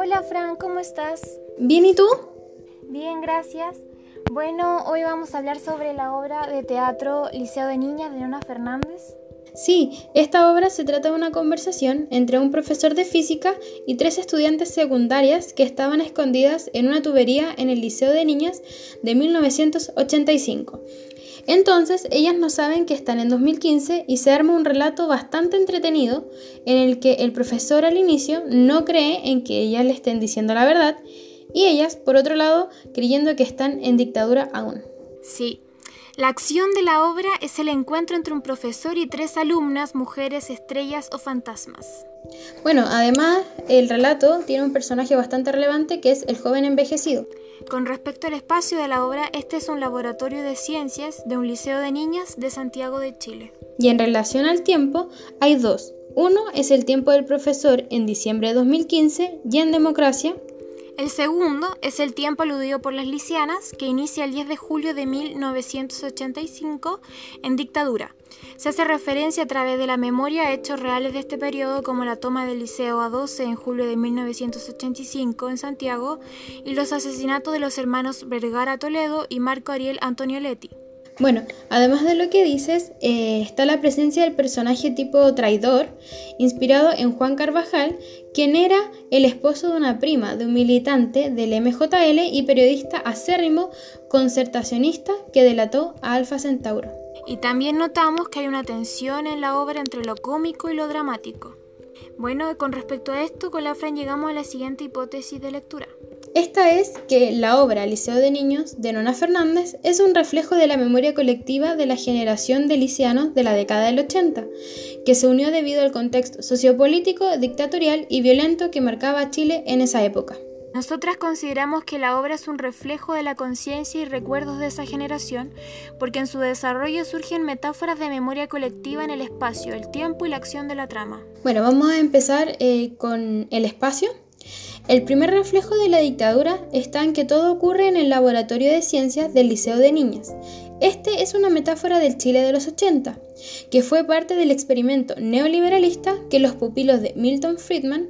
Hola Fran, ¿cómo estás? Bien, ¿y tú? Bien, gracias. Bueno, hoy vamos a hablar sobre la obra de teatro Liceo de Niñas de Nona Fernández. Sí, esta obra se trata de una conversación entre un profesor de física y tres estudiantes secundarias que estaban escondidas en una tubería en el Liceo de Niñas de 1985. Entonces, ellas no saben que están en 2015 y se arma un relato bastante entretenido en el que el profesor al inicio no cree en que ellas le estén diciendo la verdad y ellas, por otro lado, creyendo que están en dictadura aún. Sí. La acción de la obra es el encuentro entre un profesor y tres alumnas, mujeres, estrellas o fantasmas. Bueno, además el relato tiene un personaje bastante relevante que es el joven envejecido. Con respecto al espacio de la obra, este es un laboratorio de ciencias de un liceo de niñas de Santiago de Chile. Y en relación al tiempo, hay dos. Uno es el tiempo del profesor en diciembre de 2015 y en democracia el segundo es el tiempo aludido por las lisianas, que inicia el 10 de julio de 1985 en dictadura. Se hace referencia a través de la memoria a hechos reales de este periodo, como la toma del Liceo A12 en julio de 1985 en Santiago y los asesinatos de los hermanos Vergara Toledo y Marco Ariel Antonio Leti. Bueno, además de lo que dices, eh, está la presencia del personaje tipo traidor, inspirado en Juan Carvajal, quien era el esposo de una prima de un militante del MJL y periodista acérrimo concertacionista que delató a Alfa Centauro. Y también notamos que hay una tensión en la obra entre lo cómico y lo dramático. Bueno, con respecto a esto, con la Fran llegamos a la siguiente hipótesis de lectura. Esta es que la obra Liceo de Niños de Nona Fernández es un reflejo de la memoria colectiva de la generación de lisianos de la década del 80, que se unió debido al contexto sociopolítico, dictatorial y violento que marcaba Chile en esa época. Nosotras consideramos que la obra es un reflejo de la conciencia y recuerdos de esa generación, porque en su desarrollo surgen metáforas de memoria colectiva en el espacio, el tiempo y la acción de la trama. Bueno, vamos a empezar eh, con el espacio. El primer reflejo de la dictadura está en que todo ocurre en el laboratorio de ciencias del Liceo de Niñas. Este es una metáfora del Chile de los 80, que fue parte del experimento neoliberalista que los pupilos de Milton Friedman,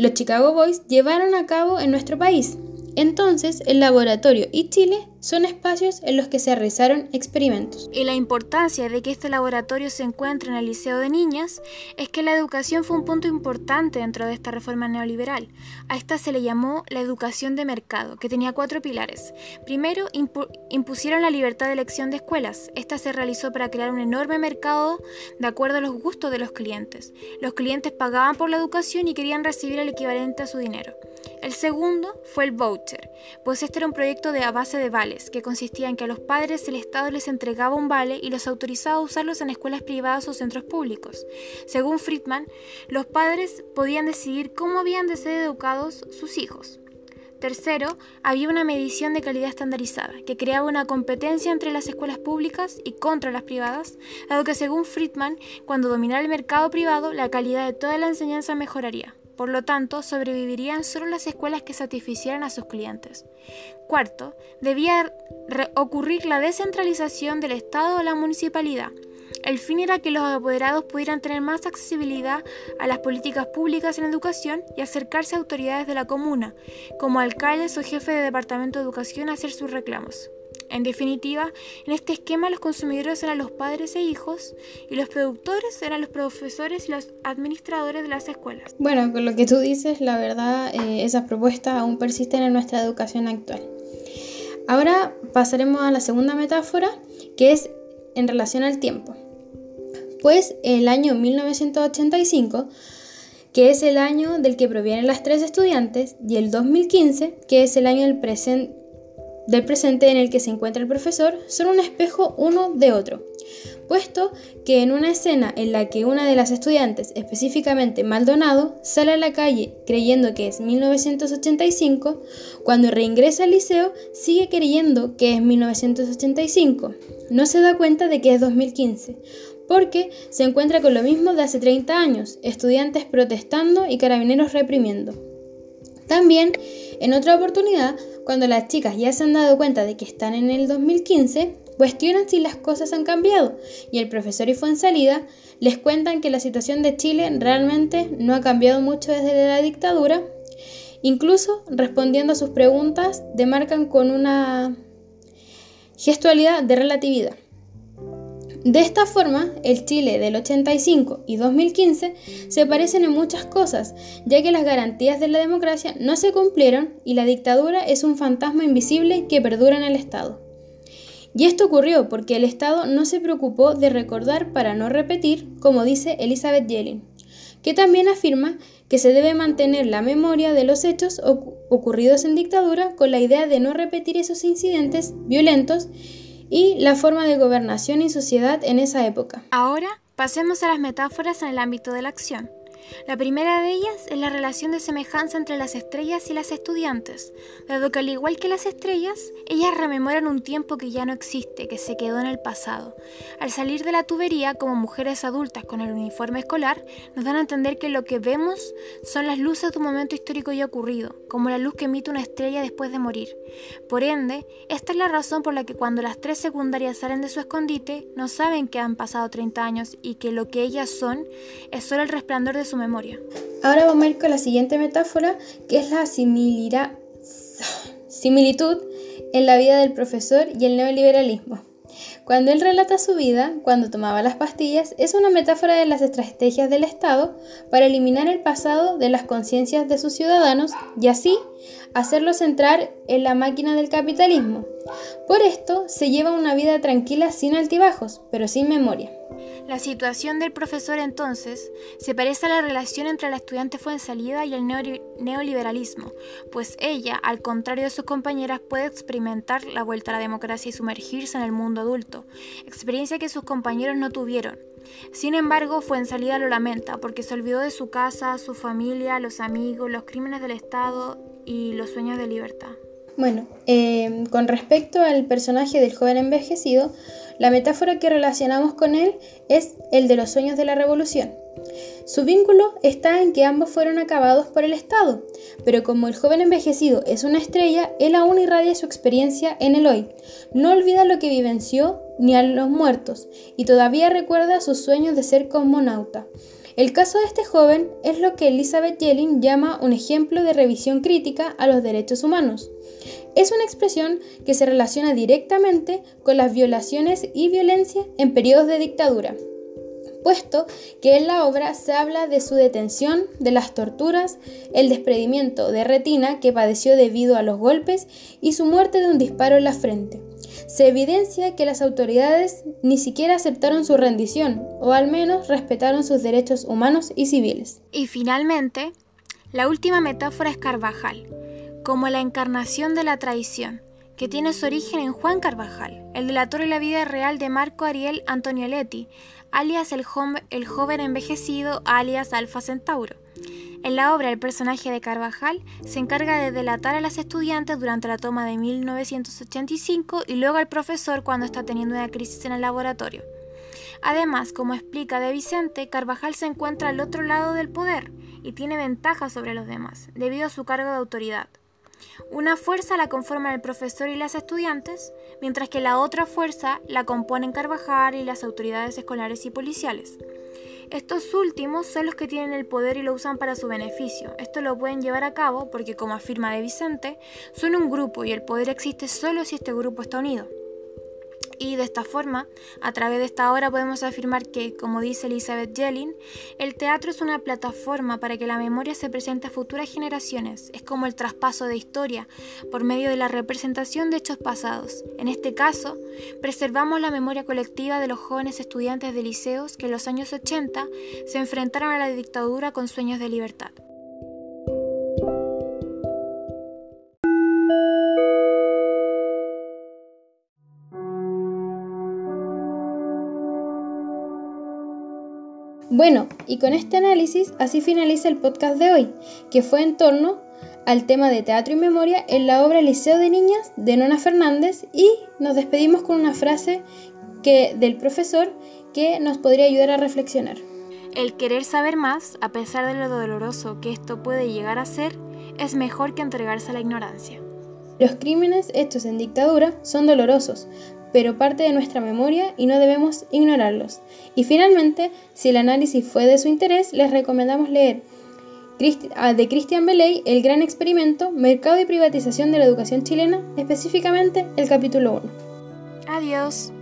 los Chicago Boys, llevaron a cabo en nuestro país. Entonces, el laboratorio y Chile son espacios en los que se realizaron experimentos. Y la importancia de que este laboratorio se encuentre en el Liceo de Niñas es que la educación fue un punto importante dentro de esta reforma neoliberal. A esta se le llamó la educación de mercado, que tenía cuatro pilares. Primero, impusieron la libertad de elección de escuelas. Esta se realizó para crear un enorme mercado de acuerdo a los gustos de los clientes. Los clientes pagaban por la educación y querían recibir el equivalente a su dinero. El segundo fue el pues este era un proyecto de a base de vales, que consistía en que a los padres el Estado les entregaba un vale y los autorizaba a usarlos en escuelas privadas o centros públicos. Según Friedman, los padres podían decidir cómo habían de ser educados sus hijos. Tercero, había una medición de calidad estandarizada, que creaba una competencia entre las escuelas públicas y contra las privadas, dado que según Friedman, cuando dominara el mercado privado, la calidad de toda la enseñanza mejoraría. Por lo tanto, sobrevivirían solo las escuelas que satisficieran a sus clientes. Cuarto, debía ocurrir la descentralización del Estado o la municipalidad. El fin era que los apoderados pudieran tener más accesibilidad a las políticas públicas en educación y acercarse a autoridades de la comuna, como alcaldes o jefes de departamento de educación a hacer sus reclamos. En definitiva, en este esquema los consumidores eran los padres e hijos y los productores eran los profesores y los administradores de las escuelas. Bueno, con lo que tú dices, la verdad, eh, esas propuestas aún persisten en nuestra educación actual. Ahora pasaremos a la segunda metáfora, que es en relación al tiempo. Pues el año 1985 que es el año del que provienen las tres estudiantes, y el 2015, que es el año del presente del presente en el que se encuentra el profesor son un espejo uno de otro, puesto que en una escena en la que una de las estudiantes, específicamente Maldonado, sale a la calle creyendo que es 1985, cuando reingresa al liceo sigue creyendo que es 1985. No se da cuenta de que es 2015, porque se encuentra con lo mismo de hace 30 años, estudiantes protestando y carabineros reprimiendo. También, en otra oportunidad, cuando las chicas ya se han dado cuenta de que están en el 2015, cuestionan si las cosas han cambiado y el profesor y salida les cuentan que la situación de Chile realmente no ha cambiado mucho desde la dictadura incluso respondiendo a sus preguntas demarcan con una gestualidad de relatividad. De esta forma, el Chile del 85 y 2015 se parecen en muchas cosas, ya que las garantías de la democracia no se cumplieron y la dictadura es un fantasma invisible que perdura en el Estado. Y esto ocurrió porque el Estado no se preocupó de recordar para no repetir, como dice Elizabeth Yellen, que también afirma que se debe mantener la memoria de los hechos ocurridos en dictadura con la idea de no repetir esos incidentes violentos y la forma de gobernación y sociedad en esa época. Ahora pasemos a las metáforas en el ámbito de la acción. La primera de ellas es la relación de semejanza entre las estrellas y las estudiantes, dado que al igual que las estrellas, ellas rememoran un tiempo que ya no existe, que se quedó en el pasado. Al salir de la tubería como mujeres adultas con el uniforme escolar, nos dan a entender que lo que vemos son las luces de un momento histórico ya ocurrido, como la luz que emite una estrella después de morir. Por ende, esta es la razón por la que cuando las tres secundarias salen de su escondite, no saben que han pasado 30 años y que lo que ellas son es solo el resplandor de su memoria. Ahora vamos a ir con la siguiente metáfora, que es la similitud en la vida del profesor y el neoliberalismo. Cuando él relata su vida, cuando tomaba las pastillas, es una metáfora de las estrategias del Estado para eliminar el pasado de las conciencias de sus ciudadanos y así hacerlos entrar en la máquina del capitalismo. Por esto se lleva una vida tranquila sin altibajos, pero sin memoria. La situación del profesor entonces se parece a la relación entre la estudiante Fuensalida y el neoliberalismo, pues ella, al contrario de sus compañeras, puede experimentar la vuelta a la democracia y sumergirse en el mundo adulto, experiencia que sus compañeros no tuvieron. Sin embargo, Fuensalida lo lamenta porque se olvidó de su casa, su familia, los amigos, los crímenes del Estado y los sueños de libertad. Bueno, eh, con respecto al personaje del joven envejecido, la metáfora que relacionamos con él es el de los sueños de la revolución. Su vínculo está en que ambos fueron acabados por el Estado, pero como el joven envejecido es una estrella, él aún irradia su experiencia en el hoy. No olvida lo que vivenció ni a los muertos, y todavía recuerda sus sueños de ser cosmonauta. El caso de este joven es lo que Elizabeth Yellen llama un ejemplo de revisión crítica a los derechos humanos. Es una expresión que se relaciona directamente con las violaciones y violencia en periodos de dictadura, puesto que en la obra se habla de su detención, de las torturas, el desprendimiento de retina que padeció debido a los golpes y su muerte de un disparo en la frente. Se evidencia que las autoridades ni siquiera aceptaron su rendición, o al menos respetaron sus derechos humanos y civiles. Y finalmente, la última metáfora es Carvajal, como la encarnación de la traición, que tiene su origen en Juan Carvajal, el delator en la vida real de Marco Ariel Antonioletti, alias el, el joven envejecido, alias Alfa Centauro. En la obra, el personaje de Carvajal se encarga de delatar a las estudiantes durante la toma de 1985 y luego al profesor cuando está teniendo una crisis en el laboratorio. Además, como explica De Vicente, Carvajal se encuentra al otro lado del poder y tiene ventaja sobre los demás, debido a su cargo de autoridad. Una fuerza la conforman el profesor y las estudiantes, mientras que la otra fuerza la componen Carvajal y las autoridades escolares y policiales. Estos últimos son los que tienen el poder y lo usan para su beneficio. Esto lo pueden llevar a cabo porque, como afirma De Vicente, son un grupo y el poder existe solo si este grupo está unido. Y de esta forma, a través de esta obra podemos afirmar que, como dice Elizabeth Yellin, el teatro es una plataforma para que la memoria se presente a futuras generaciones. Es como el traspaso de historia por medio de la representación de hechos pasados. En este caso, preservamos la memoria colectiva de los jóvenes estudiantes de liceos que en los años 80 se enfrentaron a la dictadura con sueños de libertad. Bueno, y con este análisis así finaliza el podcast de hoy, que fue en torno al tema de teatro y memoria en la obra Liceo de Niñas de Nona Fernández y nos despedimos con una frase que, del profesor que nos podría ayudar a reflexionar. El querer saber más, a pesar de lo doloroso que esto puede llegar a ser, es mejor que entregarse a la ignorancia. Los crímenes hechos en dictadura son dolorosos, pero parte de nuestra memoria y no debemos ignorarlos. Y finalmente, si el análisis fue de su interés, les recomendamos leer ah, de Christian Belay, El gran experimento, Mercado y privatización de la educación chilena, específicamente el capítulo 1. Adiós.